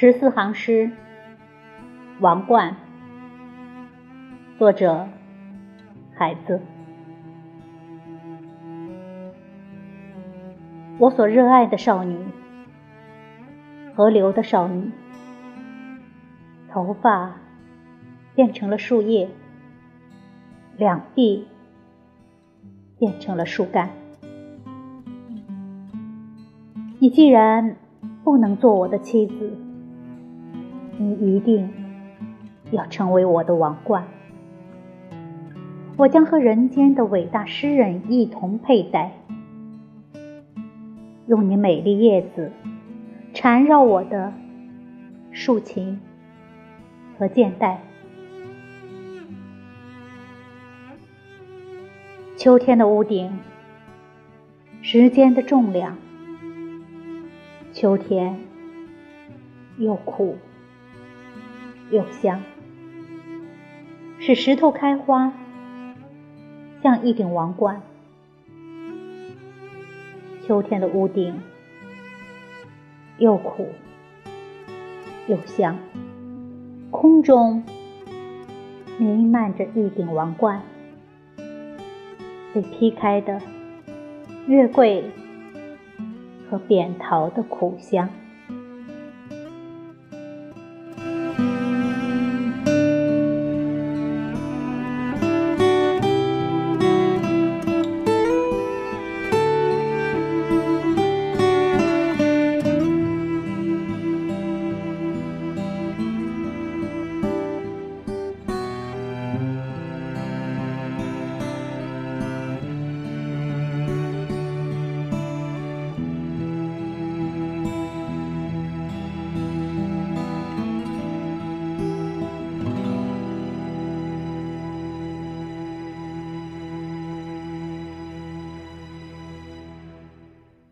十四行诗，王冠。作者：孩子。我所热爱的少女，河流的少女，头发变成了树叶，两臂变成了树干。你既然不能做我的妻子。你一定要成为我的王冠，我将和人间的伟大诗人一同佩戴，用你美丽叶子缠绕我的竖琴和箭带。秋天的屋顶，时间的重量，秋天又苦。又香，使石头开花，像一顶王冠。秋天的屋顶，又苦又香，空中弥漫着一顶王冠，被劈开的月桂和扁桃的苦香。